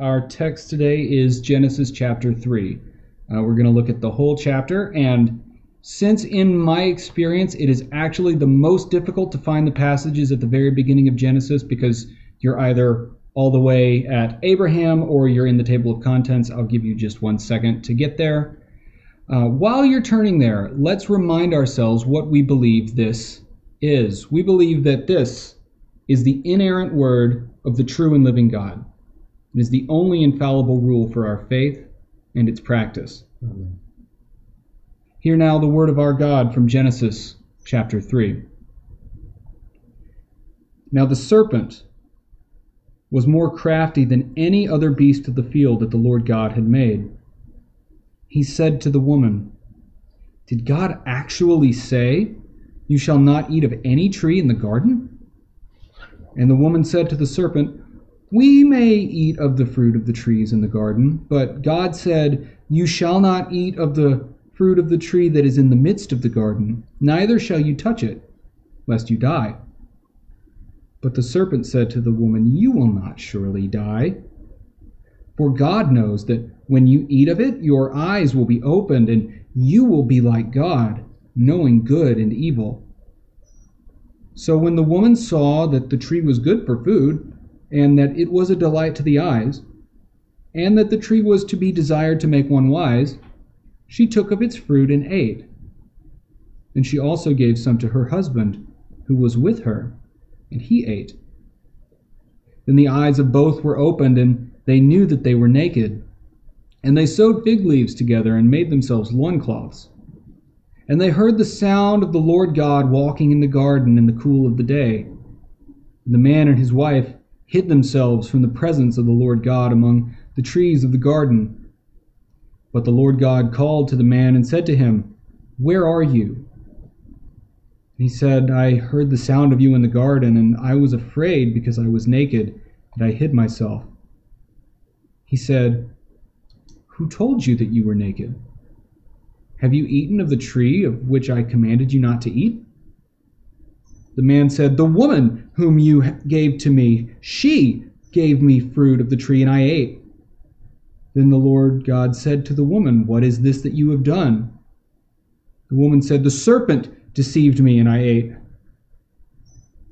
Our text today is Genesis chapter 3. Uh, we're going to look at the whole chapter, and since in my experience it is actually the most difficult to find the passages at the very beginning of Genesis because you're either all the way at Abraham or you're in the table of contents, I'll give you just one second to get there. Uh, while you're turning there, let's remind ourselves what we believe this is. We believe that this is the inerrant word of the true and living God. It is the only infallible rule for our faith and its practice. Amen. Hear now the word of our God from Genesis chapter 3. Now the serpent was more crafty than any other beast of the field that the Lord God had made. He said to the woman, Did God actually say, You shall not eat of any tree in the garden? And the woman said to the serpent, we may eat of the fruit of the trees in the garden, but God said, You shall not eat of the fruit of the tree that is in the midst of the garden, neither shall you touch it, lest you die. But the serpent said to the woman, You will not surely die. For God knows that when you eat of it, your eyes will be opened, and you will be like God, knowing good and evil. So when the woman saw that the tree was good for food, and that it was a delight to the eyes, and that the tree was to be desired to make one wise, she took of its fruit and ate. And she also gave some to her husband, who was with her, and he ate. Then the eyes of both were opened, and they knew that they were naked. And they sewed fig leaves together and made themselves loincloths. And they heard the sound of the Lord God walking in the garden in the cool of the day. The man and his wife hid themselves from the presence of the Lord God among the trees of the garden. But the Lord God called to the man and said to him, Where are you? he said, I heard the sound of you in the garden, and I was afraid because I was naked, and I hid myself. He said, Who told you that you were naked? Have you eaten of the tree of which I commanded you not to eat? The man said, The woman whom you gave to me, she gave me fruit of the tree, and I ate. Then the Lord God said to the woman, What is this that you have done? The woman said, The serpent deceived me, and I ate.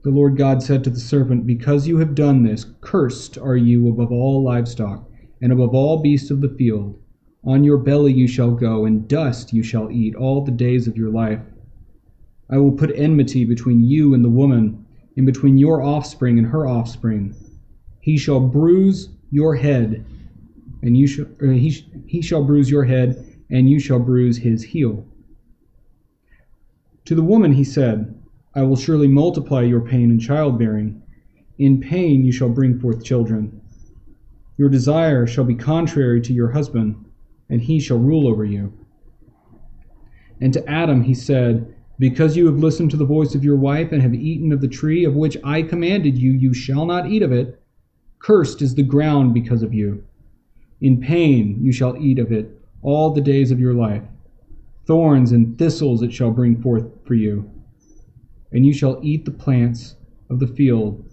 The Lord God said to the serpent, Because you have done this, cursed are you above all livestock, and above all beasts of the field. On your belly you shall go, and dust you shall eat all the days of your life. I will put enmity between you and the woman, and between your offspring and her offspring. He shall bruise your head, and you shall uh, he, he shall bruise your head, and you shall bruise his heel. To the woman he said, I will surely multiply your pain in childbearing. In pain you shall bring forth children. Your desire shall be contrary to your husband, and he shall rule over you. And to Adam he said, because you have listened to the voice of your wife and have eaten of the tree of which I commanded you, you shall not eat of it. Cursed is the ground because of you. In pain you shall eat of it all the days of your life. Thorns and thistles it shall bring forth for you. And you shall eat the plants of the field.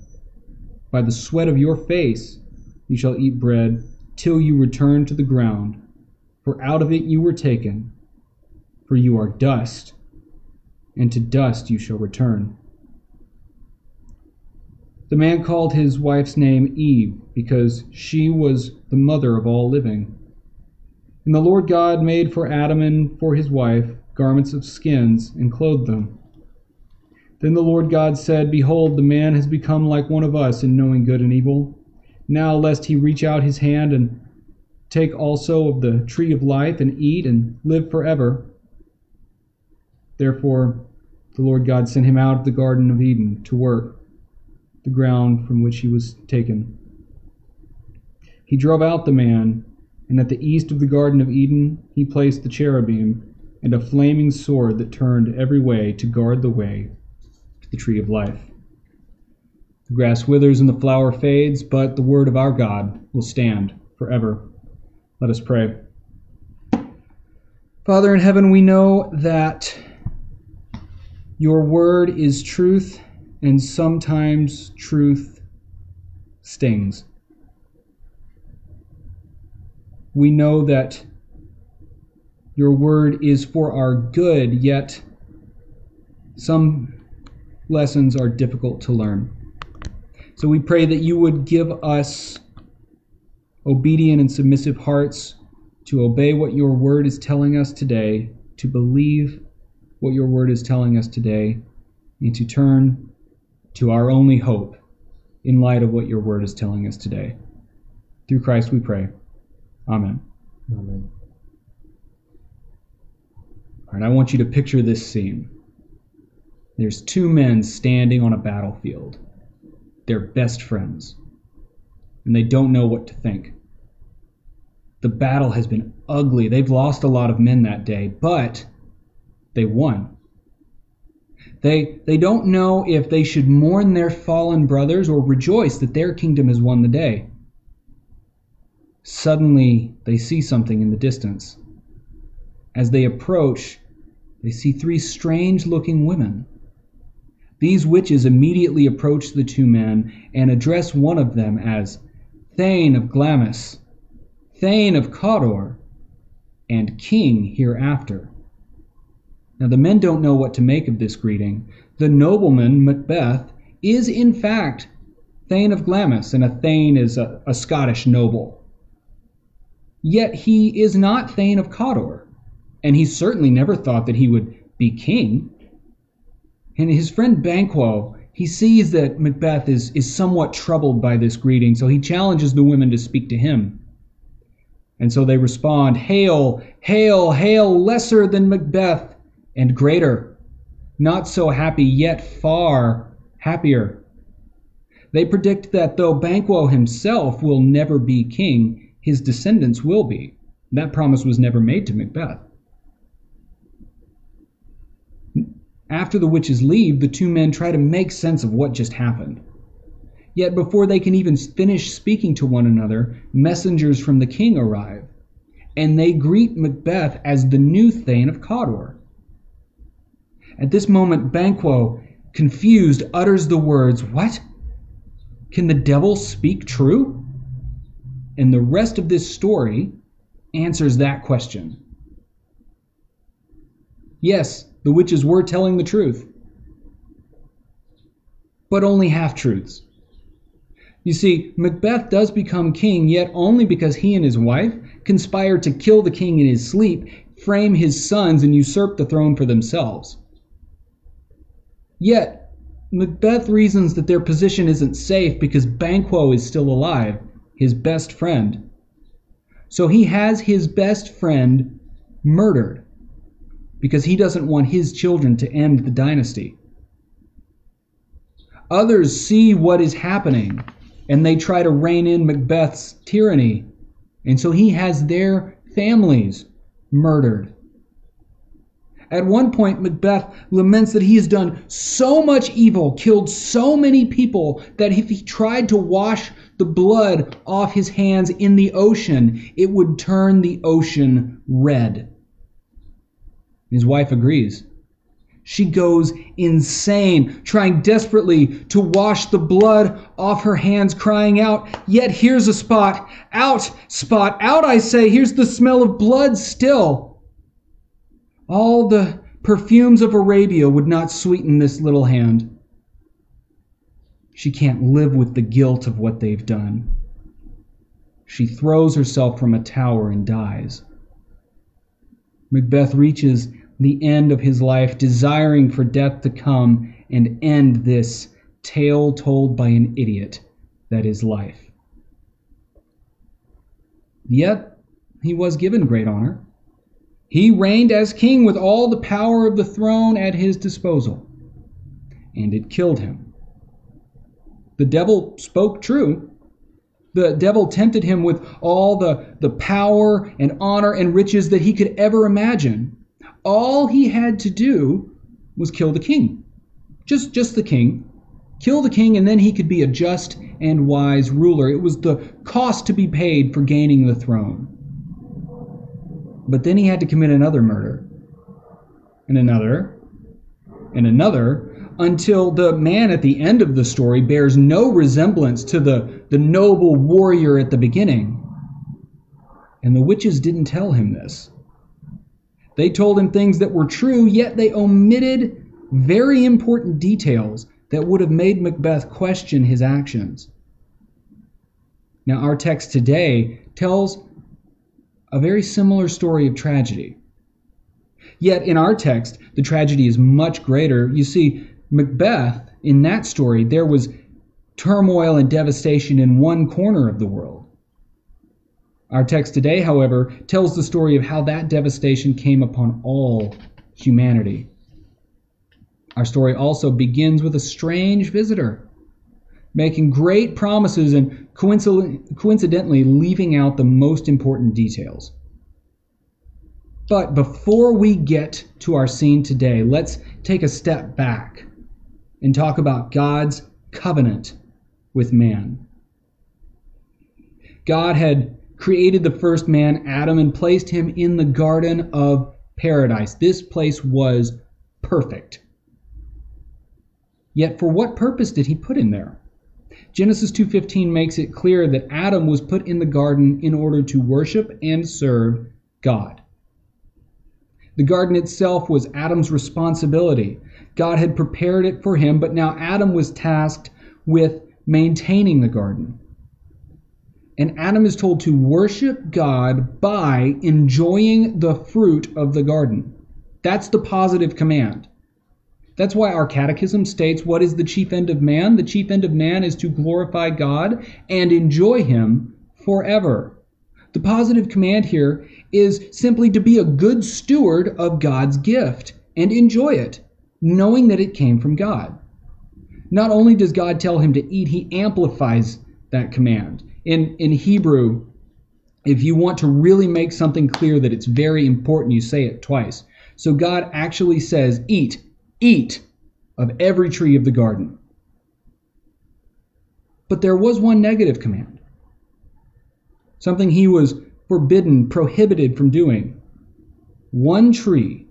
By the sweat of your face you shall eat bread till you return to the ground. For out of it you were taken, for you are dust and to dust you shall return. The man called his wife's name Eve, because she was the mother of all living. And the Lord God made for Adam and for his wife garments of skins and clothed them. Then the Lord God said, Behold, the man has become like one of us in knowing good and evil. Now, lest he reach out his hand and take also of the tree of life and eat and live forever. Therefore, the Lord God sent him out of the Garden of Eden to work the ground from which he was taken. He drove out the man, and at the east of the Garden of Eden he placed the cherubim and a flaming sword that turned every way to guard the way to the tree of life. The grass withers and the flower fades, but the word of our God will stand forever. Let us pray. Father in heaven, we know that your word is truth, and sometimes truth stings. we know that your word is for our good, yet some lessons are difficult to learn. So we pray that you would give us obedient and submissive hearts to obey what your word is telling us today, to believe what your word is telling us today, and to turn to our only hope in light of what your word is telling us today. Through Christ we pray. Amen. Amen. All right, I want you to picture this scene. There's two men standing on a battlefield. They're best friends, and they don't know what to think. The battle has been ugly. They've lost a lot of men that day, but they won. They, they don't know if they should mourn their fallen brothers or rejoice that their kingdom has won the day. Suddenly, they see something in the distance. As they approach, they see three strange looking women. These witches immediately approach the two men and address one of them as Thane of Glamis, Thane of Cawdor, and King hereafter. Now, the men don't know what to make of this greeting. The nobleman, Macbeth, is in fact Thane of Glamis, and a Thane is a, a Scottish noble. Yet he is not Thane of Cawdor, and he certainly never thought that he would be king. And his friend Banquo, he sees that Macbeth is, is somewhat troubled by this greeting, so he challenges the women to speak to him. And so they respond, Hail, hail, hail, lesser than Macbeth, and greater, not so happy, yet far happier. They predict that though Banquo himself will never be king, his descendants will be. That promise was never made to Macbeth. After the witches leave, the two men try to make sense of what just happened. Yet before they can even finish speaking to one another, messengers from the king arrive, and they greet Macbeth as the new Thane of Cawdor. At this moment, Banquo, confused, utters the words, What? Can the devil speak true? And the rest of this story answers that question. Yes, the witches were telling the truth, but only half truths. You see, Macbeth does become king, yet only because he and his wife conspire to kill the king in his sleep, frame his sons, and usurp the throne for themselves. Yet, Macbeth reasons that their position isn't safe because Banquo is still alive, his best friend. So he has his best friend murdered because he doesn't want his children to end the dynasty. Others see what is happening and they try to rein in Macbeth's tyranny. And so he has their families murdered. At one point, Macbeth laments that he has done so much evil, killed so many people, that if he tried to wash the blood off his hands in the ocean, it would turn the ocean red. His wife agrees. She goes insane, trying desperately to wash the blood off her hands, crying out, Yet here's a spot. Out, spot, out, I say. Here's the smell of blood still. All the perfumes of Arabia would not sweeten this little hand. She can't live with the guilt of what they've done. She throws herself from a tower and dies. Macbeth reaches the end of his life, desiring for death to come and end this tale told by an idiot that is life. Yet he was given great honor. He reigned as king with all the power of the throne at his disposal, and it killed him. The devil spoke true. The devil tempted him with all the, the power and honor and riches that he could ever imagine all he had to do was kill the king. Just, just the king. Kill the king, and then he could be a just and wise ruler. It was the cost to be paid for gaining the throne. But then he had to commit another murder, and another, and another, until the man at the end of the story bears no resemblance to the, the noble warrior at the beginning. And the witches didn't tell him this. They told him things that were true, yet they omitted very important details that would have made Macbeth question his actions. Now, our text today tells a very similar story of tragedy. Yet, in our text, the tragedy is much greater. You see, Macbeth, in that story, there was turmoil and devastation in one corner of the world. Our text today, however, tells the story of how that devastation came upon all humanity. Our story also begins with a strange visitor making great promises and coincidentally leaving out the most important details. But before we get to our scene today, let's take a step back and talk about God's covenant with man. God had created the first man, Adam, and placed him in the Garden of Paradise. This place was perfect. Yet for what purpose did he put him there? Genesis 2:15 makes it clear that Adam was put in the garden in order to worship and serve God. The garden itself was Adam's responsibility. God had prepared it for him, but now Adam was tasked with maintaining the garden. And Adam is told to worship God by enjoying the fruit of the garden. That's the positive command. That's why our catechism states what is the chief end of man? The chief end of man is to glorify God and enjoy Him forever. The positive command here is simply to be a good steward of God's gift and enjoy it, knowing that it came from God. Not only does God tell him to eat, he amplifies that command. In, in Hebrew, if you want to really make something clear that it's very important, you say it twice. So God actually says, Eat, Eat of every tree of the garden. But there was one negative command, something he was forbidden, prohibited from doing. One tree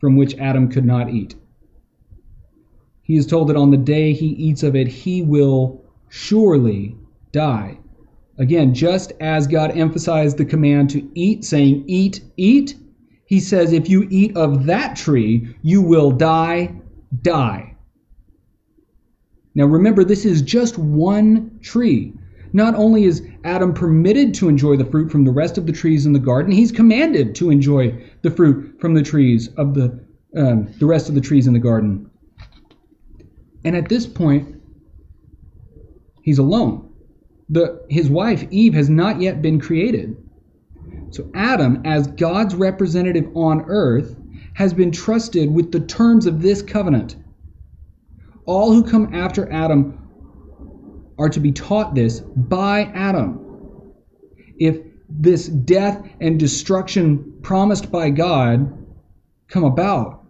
from which Adam could not eat. He is told that on the day he eats of it, he will surely die. Again, just as God emphasized the command to eat, saying, Eat, eat, he says, if you eat of that tree, you will die, die. Now remember, this is just one tree. Not only is Adam permitted to enjoy the fruit from the rest of the trees in the garden, he's commanded to enjoy the fruit from the trees of the, um, the rest of the trees in the garden. And at this point, he's alone. The, his wife, Eve, has not yet been created. So Adam, as God's representative on earth, has been trusted with the terms of this covenant. All who come after Adam are to be taught this by Adam. If this death and destruction promised by God come about,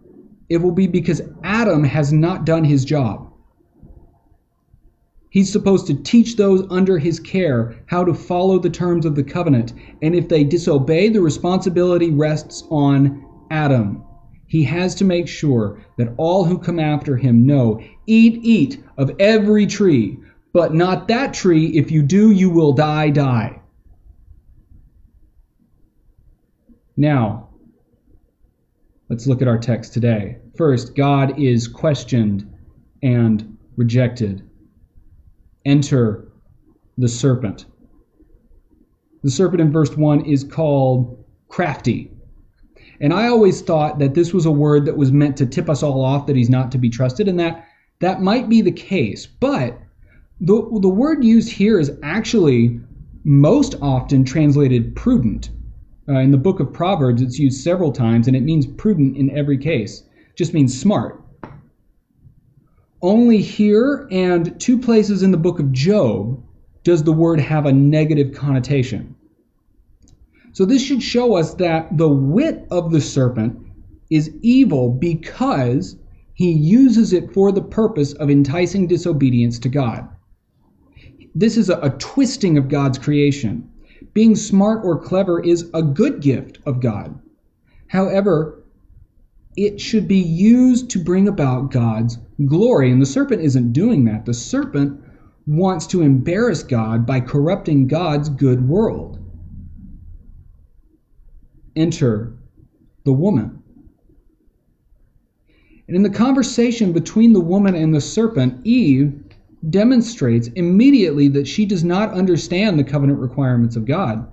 it will be because Adam has not done his job. He's supposed to teach those under his care how to follow the terms of the covenant. And if they disobey, the responsibility rests on Adam. He has to make sure that all who come after him know eat, eat of every tree, but not that tree. If you do, you will die, die. Now, let's look at our text today. First, God is questioned and rejected enter the serpent. The serpent in verse 1 is called crafty. And I always thought that this was a word that was meant to tip us all off that he's not to be trusted, and that that might be the case. But the, the word used here is actually most often translated prudent. Uh, in the book of Proverbs, it's used several times, and it means prudent in every case. It just means smart. Only here and two places in the book of Job does the word have a negative connotation. So this should show us that the wit of the serpent is evil because he uses it for the purpose of enticing disobedience to God. This is a, a, twisting of God's creation. Being smart or clever is a good gift of God. However, it should be used to bring about God's glory. And the serpent isn't doing that. The serpent wants to embarrass God by corrupting God's good world. enter the woman. And in the conversation between the woman and the serpent, Eve demonstrates immediately that she does not understand the covenant requirements of God.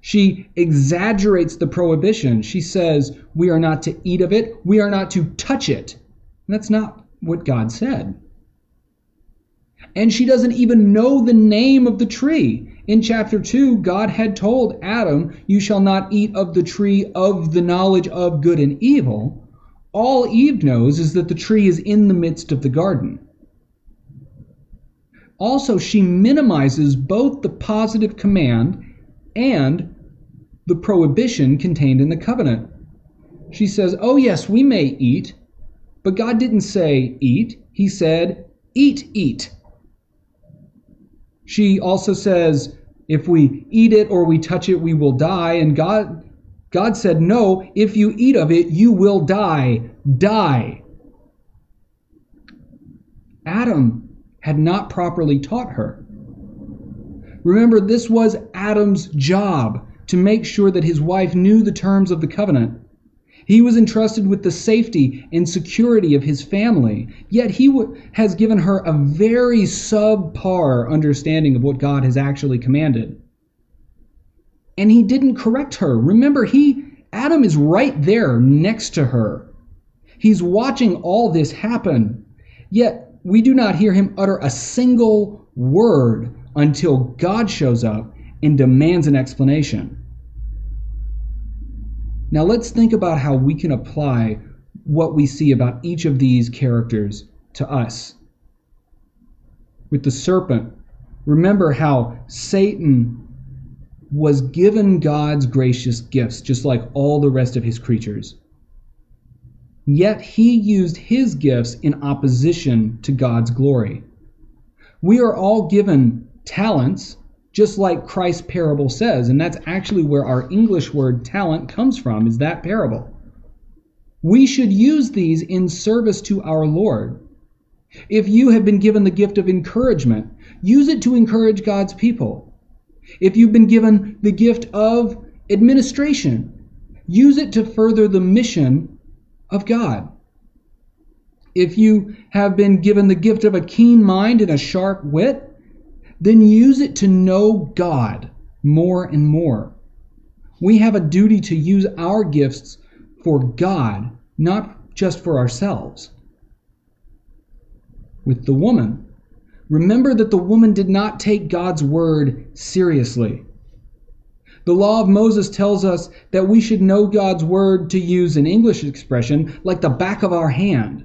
She exaggerates the prohibition. She says, We are not to eat of it, we are not to touch it. That's not what God said. And she doesn't even know the name of the tree. In chapter 2, God had told Adam, You shall not eat of the tree of the knowledge of good and evil. All Eve knows is that the tree is in the midst of the garden. Also, she minimizes both the positive command and the prohibition contained in the covenant. She says, Oh, yes, we may eat, but God didn't say eat. He said, Eat, eat. She also says, if we eat it or we touch it, we will die. And God, God said, no, if you eat of it, you will die. Die. Adam had not properly taught her. Remember, this was Adam's job to make sure that his wife knew the terms of the covenant. He was entrusted with the safety and security of his family, yet he w- has given her a very subpar understanding of what God has actually commanded. And he didn't correct her. Remember, he Adam is right there next to her. He's watching all this happen. Yet we do not hear him utter a single word until God shows up and demands an explanation. Now let's think about how we can apply what we see about each of these characters to us. With the serpent, remember how Satan was given God's gracious gifts, just like all the rest of his creatures. Yet he used his gifts in opposition to God's glory. We are all given talents just like Christ's parable says. And that's actually where our English word talent comes from, is that parable. We should use these in service to our Lord. If you have been given the gift of encouragement, use it to encourage God's people. If you've been given the gift of administration, use it to further the mission of God. If you have been given the gift of a keen mind and a sharp wit, then use it to know God more and more. We have a duty to use our gifts for God, not just for ourselves. With the woman, remember that the woman did not take God's word seriously. The law of Moses tells us that we should know God's word, to use an English expression, like the back of our hand.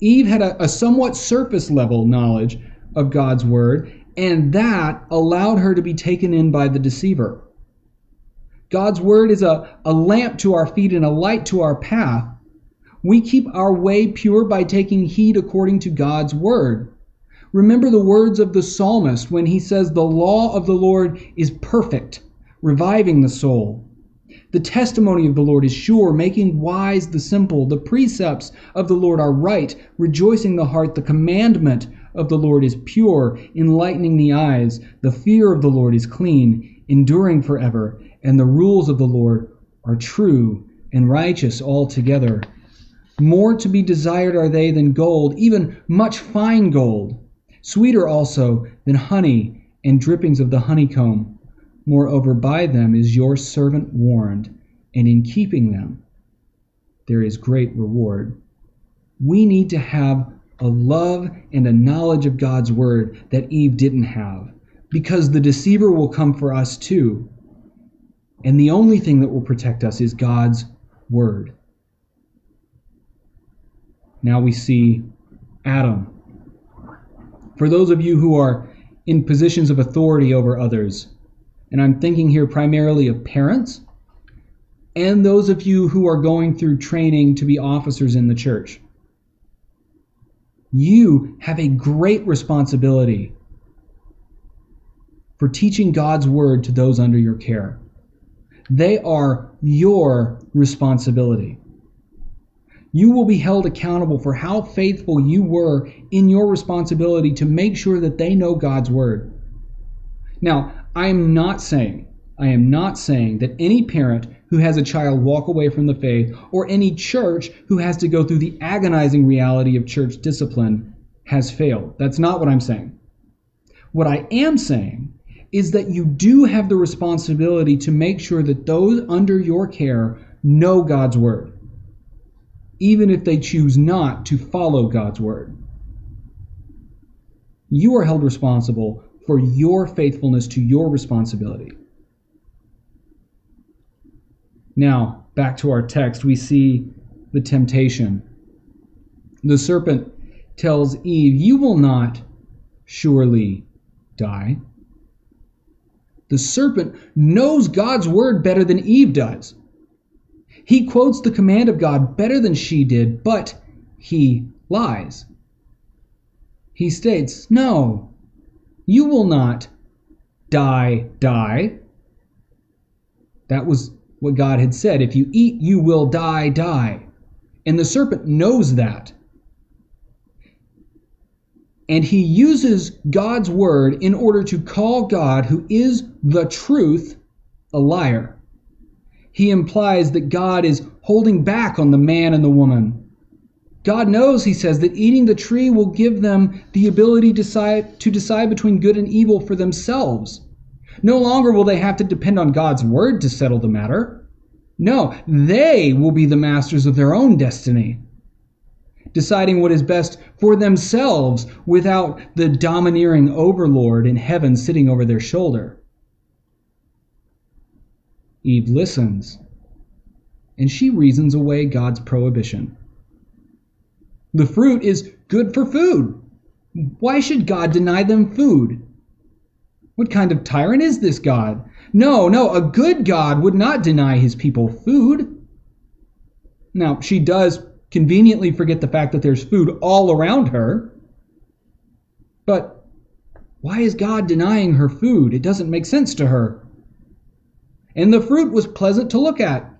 Eve had a, a somewhat surface level knowledge of God's word, and that allowed her to be taken in by the deceiver. God's word is a, a lamp to our feet and a light to our path. We keep our way pure by taking heed according to God's word. Remember the words of the psalmist when he says, The law of the Lord is perfect, reviving the soul. The testimony of the Lord is sure, making wise the simple. The precepts of the Lord are right, rejoicing the heart. The commandment of the Lord is pure, enlightening the eyes. The fear of the Lord is clean, enduring forever. And the rules of the Lord are true and righteous altogether. More to be desired are they than gold, even much fine gold, sweeter also than honey and drippings of the honeycomb. Moreover, by them is your servant warned, and in keeping them there is great reward. We need to have a love and a knowledge of God's word that Eve didn't have. Because the deceiver will come for us too. And the only thing that will protect us is God's word. Now we see Adam. For those of you who are in positions of authority over others, and I'm thinking here primarily of parents, and those of you who are going through training to be officers in the church you have a great responsibility for teaching God's word to those under your care. They are your responsibility. You will be held accountable for how faithful you were in your responsibility to make sure that they know God's word. Now, I'm not saying I am not saying that any parent who has a child walk away from the faith or any church who has to go through the agonizing reality of church discipline has failed. That's not what I'm saying. What I am saying is that you do have the responsibility to make sure that those under your care know God's word, even if they choose not to follow God's word. You are held responsible for your faithfulness to your responsibility. Now, back to our text, we see the temptation. The serpent tells Eve, You will not surely die. The serpent knows God's word better than Eve does. He quotes the command of God better than she did, but he lies. He states, No, you will not die, die. That was what God had said. If you eat, you will die, die. And the serpent knows that. And he uses God's word in order to call God, who is the truth, a liar. He implies that God is holding back on the man and the woman. God knows, he says, that eating the tree will give them the ability to decide, to decide between good and evil for themselves. No longer will they have to depend on God's word to settle the matter. No, they will be the masters of their own destiny deciding what is best for themselves without the domineering overlord in heaven sitting over their shoulder. Eve listens, and she reasons away God's prohibition. The fruit is good for food. Why should God deny them food? What kind of tyrant is this God? No, no, a good God would not deny his people food. Now, she does conveniently forget the fact that there's food all around her. But why is God denying her food? It doesn't make sense to her. And the fruit was pleasant to look at.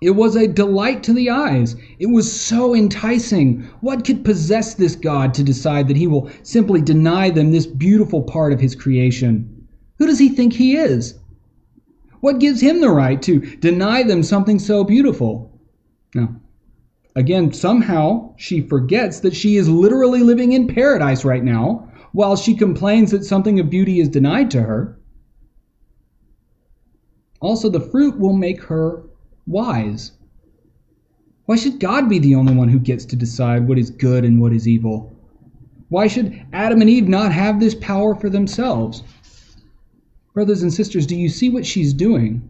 It was a delight to the eyes. It was so enticing. What could possess this God to decide that he will simply deny them this beautiful part of his creation? Who does he think he is? What gives him the right to deny them something so beautiful? Now, Again, somehow she forgets that she is literally living in paradise right now while she complains that something of beauty is denied to her. Also, the fruit will make her wise. Why should God be the only one who gets to decide what is good and what is evil? Why should Adam and Eve not have this power for themselves? Brothers and sisters, do you see what she's doing?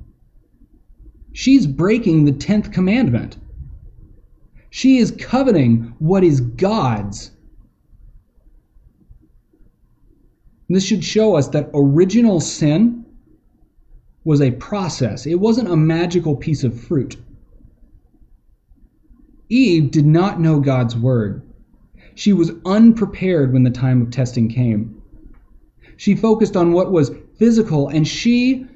She's breaking the 10th commandment. She is coveting what is God's. This should show us that original sin was a process, it wasn't a magical piece of fruit. Eve did not know God's word. She was unprepared when the time of testing came. She focused on what was physical, and she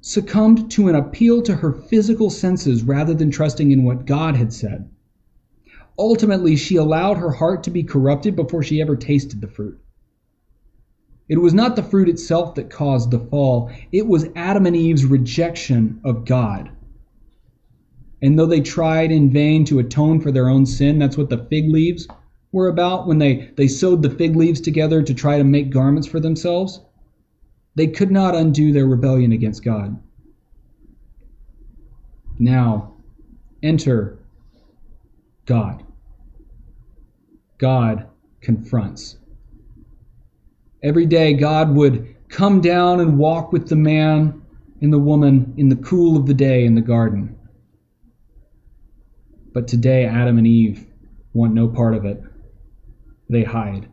succumbed to an appeal to her physical senses rather than trusting in what God had said. Ultimately, she allowed her heart to be corrupted before she ever tasted the fruit. It was not the fruit itself that caused the fall, it was Adam and Eve's rejection of God. And though they tried in vain to atone for their own sin, that's what the fig leaves were about when they, they sewed the fig leaves together to try to make garments for themselves. They could not undo their rebellion against God. Now, enter God. God confronts. Every day, God would come down and walk with the man and the woman in the cool of the day in the garden. But today, Adam and Eve want no part of it. They hide.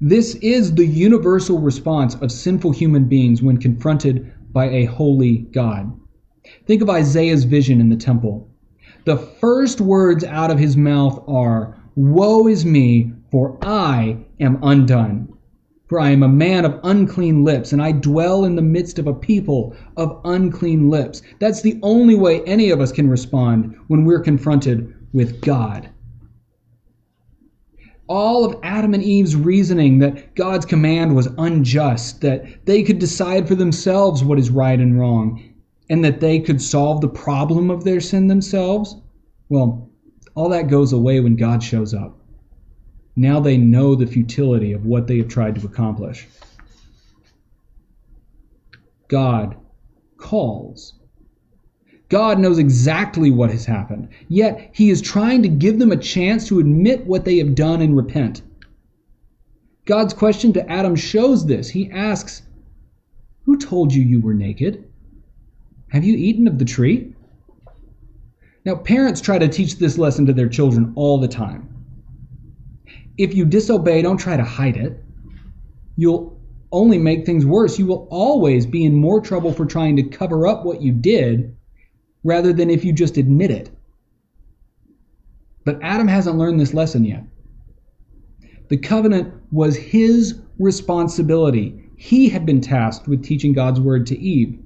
This is the universal response of sinful human beings when confronted by a holy God. Think of Isaiah's vision in the temple. The first words out of his mouth are, Woe is me, for I am undone. For I am a man of unclean lips, and I dwell in the midst of a people of unclean lips. That's the only way any of us can respond when we're confronted with God. all of Adam and Eve's reasoning that God's command was unjust, that they could decide for themselves what is right and wrong, and that they could solve the problem of their sin themselves, well, all that goes away when God shows up. Now they know the futility of what they have tried to accomplish. God calls. God knows exactly what has happened, yet He is trying to give them a chance to admit what they have done and repent. God's question to Adam shows this. He asks, Who told you you were naked? Have you eaten of the tree? Now, parents try to teach this lesson to their children all the time. If you disobey, don't try to hide it. You'll only make things worse. You will always be in more trouble for trying to cover up what you did rather than if you just admit it. But Adam hasn't learned this lesson yet. The covenant was his responsibility. He had been tasked with teaching God's word to Eve.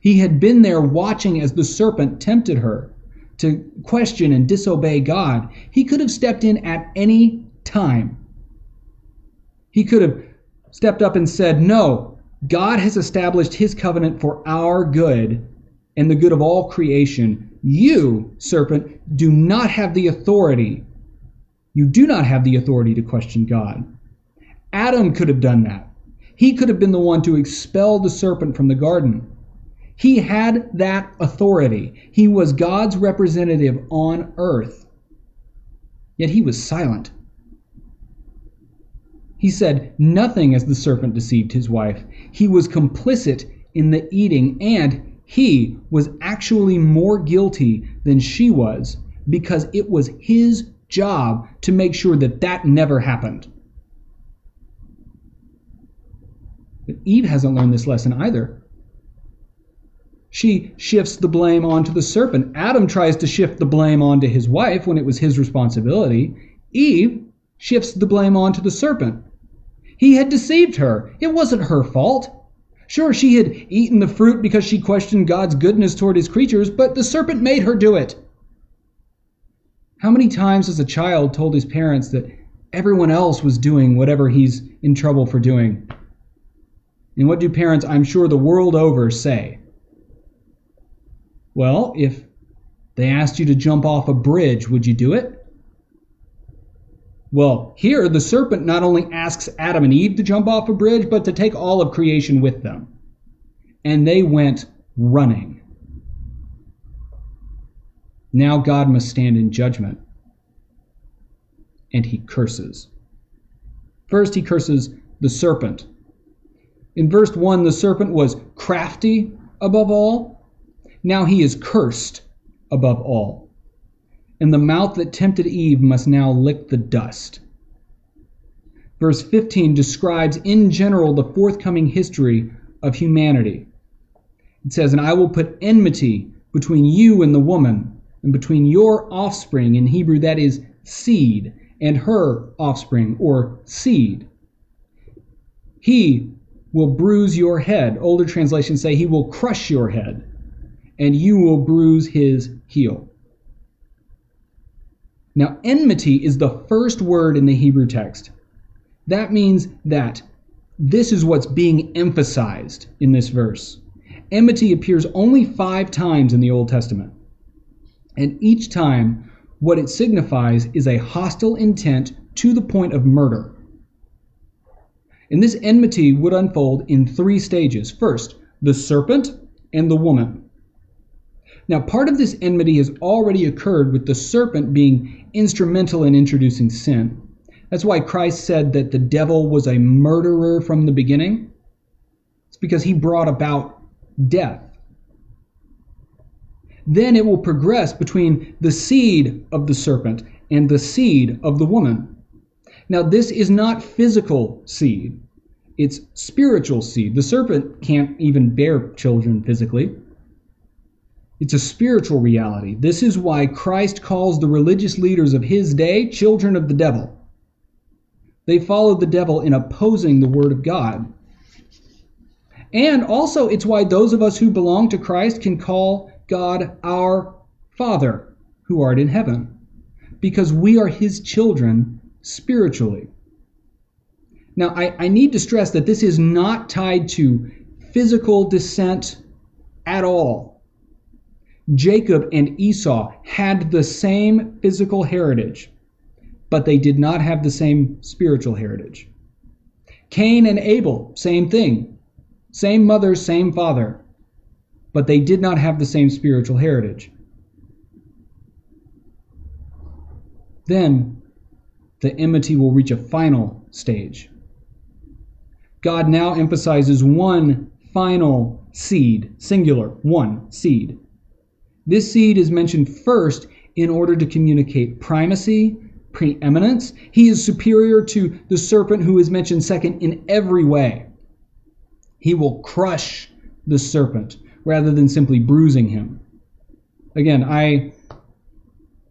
He had been there watching as the serpent tempted her to question and disobey God. He could have stepped in at any time. He could have stepped up and said, No, God has established his covenant for our good and the good of all creation. You, serpent, do not have the authority. You do not have the authority to question God. Adam could have done that. He could have been the one to expel the serpent from the garden. He had that authority. He was God's representative on earth. Yet he was silent. He said nothing as the serpent deceived his wife. He was complicit in the eating, and he was actually more guilty than she was because it was his job to make sure that that never happened. But Eve hasn't learned this lesson either. She shifts the blame onto the serpent. Adam tries to shift the blame onto his wife when it was his responsibility. Eve shifts the blame onto the serpent. He had deceived her. It wasn't her fault. Sure, she had eaten the fruit because she questioned God's goodness toward his creatures, but the serpent made her do it. How many times has a child told his parents that everyone else was doing whatever he's in trouble for doing? And what do parents, I'm sure the world over, say? Well, if they asked you to jump off a bridge, would you do it? Well, here the serpent not only asks Adam and Eve to jump off a bridge, but to take all of creation with them. And they went running. Now God must stand in judgment. And he curses. First, he curses the serpent. In verse 1, the serpent was crafty above all. Now he is cursed above all and the mouth that tempted Eve must now lick the dust. Verse 15 describes in general the forthcoming history of humanity. It says, And I will put enmity between you and the woman, and between your offspring, in Hebrew that is seed, and her offspring, or seed. He will bruise your head. Older translations say he will crush your head, and you will bruise his heel. Now, enmity is the first word in the Hebrew text. That means that this is what's being emphasized in this verse. Enmity appears only five times in the Old Testament. And each time, what it signifies is a hostile intent to the point of murder. And this enmity would unfold in three stages. First, the serpent and the woman. Now, part of this enmity has already occurred with the serpent being instrumental in introducing sin. That's why Christ said that the devil was a murderer from the beginning. It's because he brought about death. Then it will progress between the seed of the serpent and the seed of the woman. Now, this is not physical seed, it's spiritual seed. The serpent can't even bear children physically. It's a spiritual reality. This is why Christ calls the religious leaders of his day children of the devil. They followed the devil in opposing the word of God. And also, it's why those of us who belong to Christ can call God our Father who art in heaven, because we are his children spiritually. Now, I, I need to stress that this is not tied to physical descent at all. Jacob and Esau had the same physical heritage, but they did not have the same spiritual heritage. Cain and Abel, same thing. Same mother, same father, but they did not have the same spiritual heritage. Then the enmity will reach a final stage. God now emphasizes one final seed, singular, one seed. This seed is mentioned first in order to communicate primacy, preeminence. He is superior to the serpent who is mentioned second in every way. He will crush the serpent rather than simply bruising him. Again, I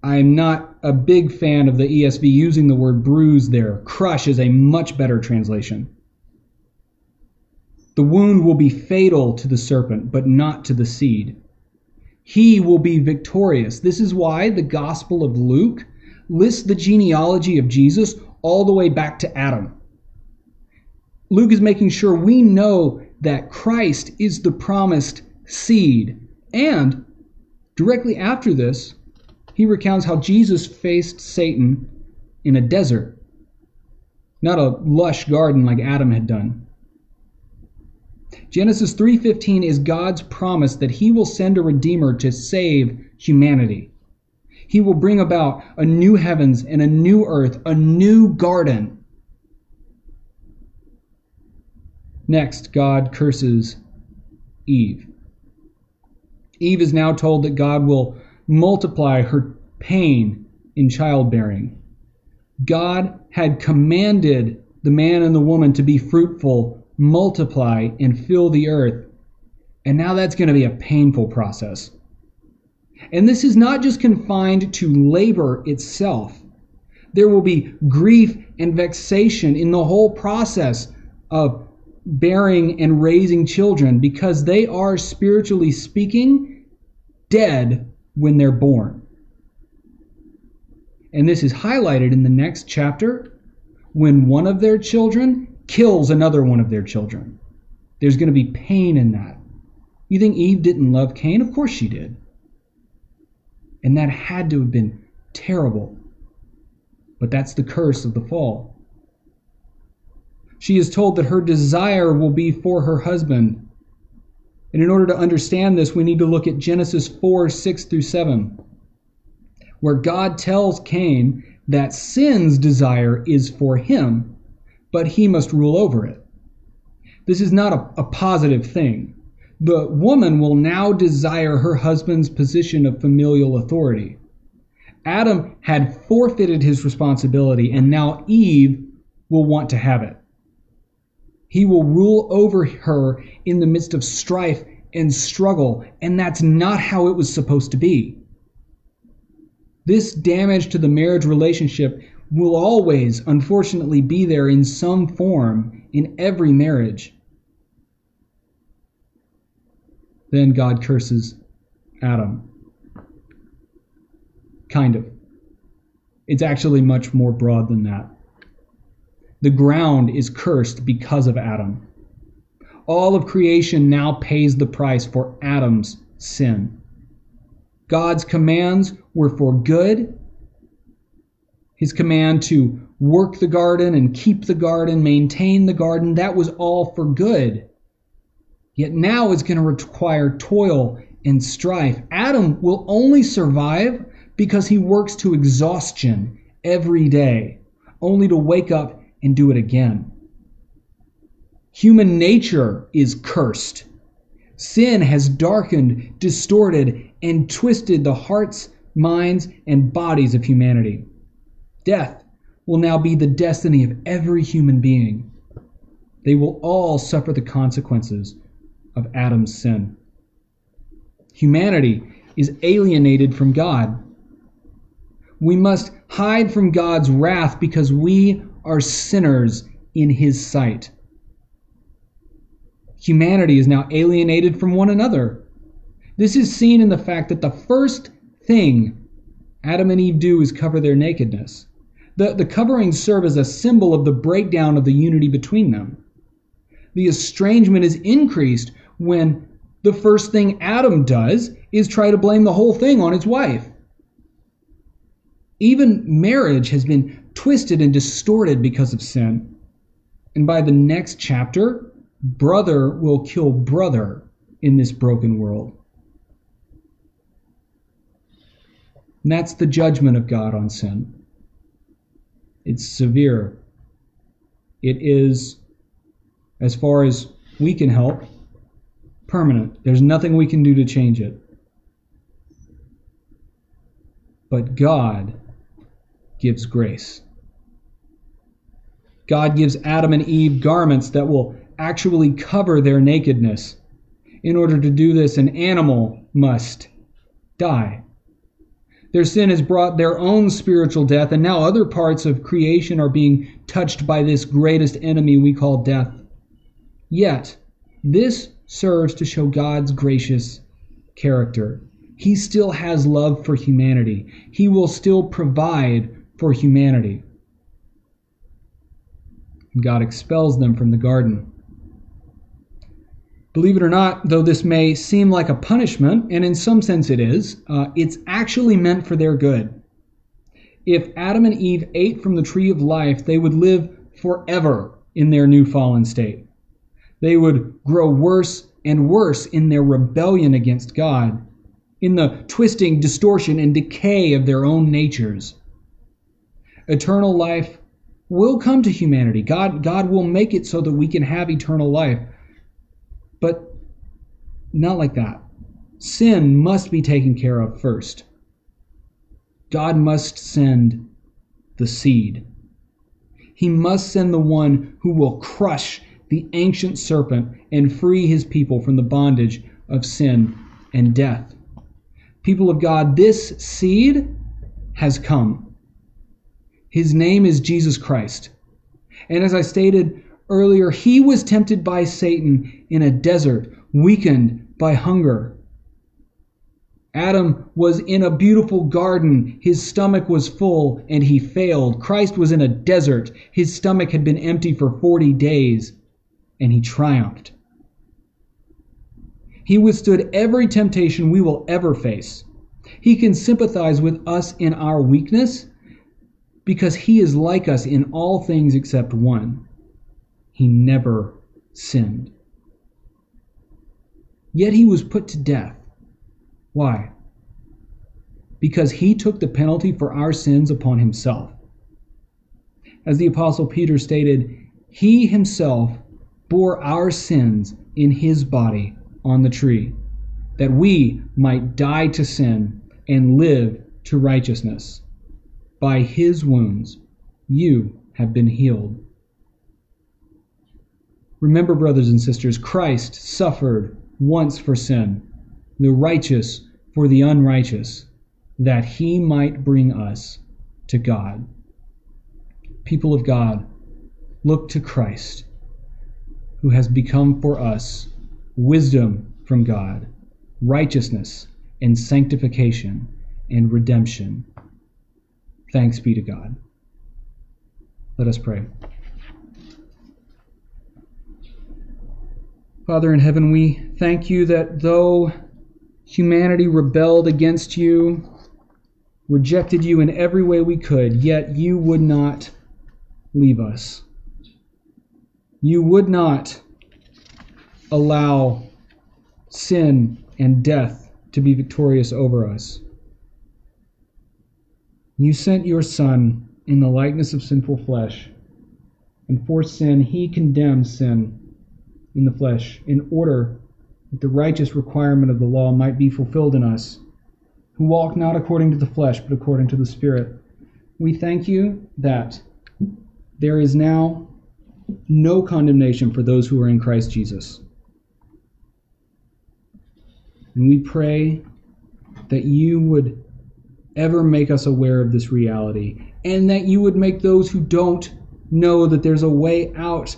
I'm not a big fan of the ESV using the word bruise there. Crush is a much better translation. The wound will be fatal to the serpent, but not to the seed. He will be victorious. This is why the Gospel of Luke lists the genealogy of Jesus all the way back to Adam. Luke is making sure we know that Christ is the promised seed. And directly after this, he recounts how Jesus faced Satan in a desert, not a lush garden like Adam had done. Genesis 3:15 is God's promise that he will send a redeemer to save humanity. He will bring about a new heavens and a new earth, a new garden. Next, God curses Eve. Eve is now told that God will multiply her pain in childbearing. God had commanded the man and the woman to be fruitful multiply, and fill the earth. And now that's going to be a painful process. And this is not just confined to labor itself. There will be grief and vexation in the whole process of bearing and raising children because they are, spiritually speaking, dead when they're born. And this is highlighted in the next chapter when one of their children kills another one of their children. There's going to be pain in that. You think Eve didn't love Cain? Of course she did. And that had to have been terrible. But that's the curse of the fall. She is told that her desire will be for her husband. And in order to understand this, we need to look at Genesis 4 6 through 7, where God tells Cain that sin's desire is for him but he must rule over it. This is not a, a positive thing. The woman will now desire her husband's position of familial authority. Adam had forfeited his responsibility, and now Eve will want to have it. He will rule over her in the midst of strife and struggle, and that's not how it was supposed to be. This damage to the marriage relationship will always, unfortunately, be there in some form in every marriage. Then God curses Adam. Kind of. It's actually much more broad than that. The ground is cursed because of Adam. All of creation now pays the price for Adam's sin. God's commands were for good his command to work the garden and keep the garden, maintain the garden, that was all for good. Yet now it's going to require toil and strife. Adam will only survive because he works to exhaustion every day, only to wake up and do it again. Human nature is cursed. Sin has darkened, distorted, and twisted the hearts, minds, and bodies of humanity. Death will now be the destiny of every human being. They will all suffer the consequences of Adam's sin. Humanity is alienated from God. We must hide from God's wrath because we are sinners in His sight. Humanity is now alienated from one another. This is seen in the fact that the first thing Adam and Eve do is cover their nakedness. The, the coverings serve as a symbol of the breakdown of the unity between them. The estrangement is increased when the first thing Adam does is try to blame the whole thing on his wife. Even marriage has been twisted and distorted because of sin. And by the next chapter, brother will kill brother in this broken world. And that's the judgment of God on sin. It's severe. It is, as far as we can help, permanent. There's nothing we can do to change it. But God gives grace. God gives Adam and Eve garments that will actually cover their nakedness. In order to do this, an animal must die. Their sin has brought their own spiritual death, and now other parts of creation are being touched by this greatest enemy we call death. Yet, this serves to show God's gracious character. He still has love for humanity, He will still provide for humanity. God expels them from the garden. Believe it or not, though this may seem like a punishment, and in some sense it is, uh, it's actually meant for their good. If Adam and Eve ate from the tree of life, they would live forever in their new fallen state. They would grow worse and worse in their rebellion against God, in the twisting, distortion, and decay of their own natures. Eternal life will come to humanity. God, God will make it so that we can have eternal life. Not like that. Sin must be taken care of first. God must send the seed. He must send the one who will crush the ancient serpent and free his people from the bondage of sin and death. People of God, this seed has come. His name is Jesus Christ. And as I stated earlier, he was tempted by Satan in a desert, weakened by hunger. Adam was in a beautiful garden. His stomach was full and he failed. Christ was in a desert. His stomach had been empty for 40 days and he triumphed. He withstood every temptation we will ever face. He can sympathize with us in our weakness because he is like us in all things except one. He never sinned. Yet he was put to death. Why? Because he took the penalty for our sins upon himself. As the Apostle Peter stated, he himself bore our sins in his body on the tree, that we might die to sin and live to righteousness. By his wounds you have been healed. Remember, brothers and sisters, Christ suffered once for sin, the righteous for the unrighteous, that he might bring us to God. People of God, look to Christ who has become for us wisdom from God, righteousness and sanctification and redemption. Thanks be to God. Let us pray. Father in heaven, we thank you that though humanity rebelled against you, rejected you in every way we could, yet you would not leave us you would not allow sin and death to be victorious over us. You sent your Son in the likeness of sinful flesh, and for sin he condemned sin in the flesh, in order that the righteous requirement of the law might be fulfilled in us, who walk not according to the flesh, but according to the Spirit. We thank you that there is now no condemnation for those who are in Christ Jesus. And we pray that you would ever make us aware of this reality and that you would make those who don't know that there's a way out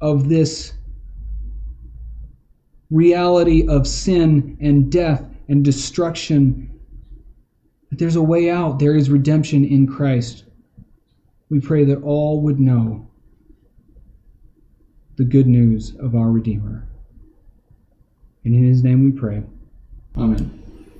of this reality of sin and death and destruction But there's a way out there is redemption in Christ we pray that all would know the good news of our Redeemer. And in his name we pray. Amen.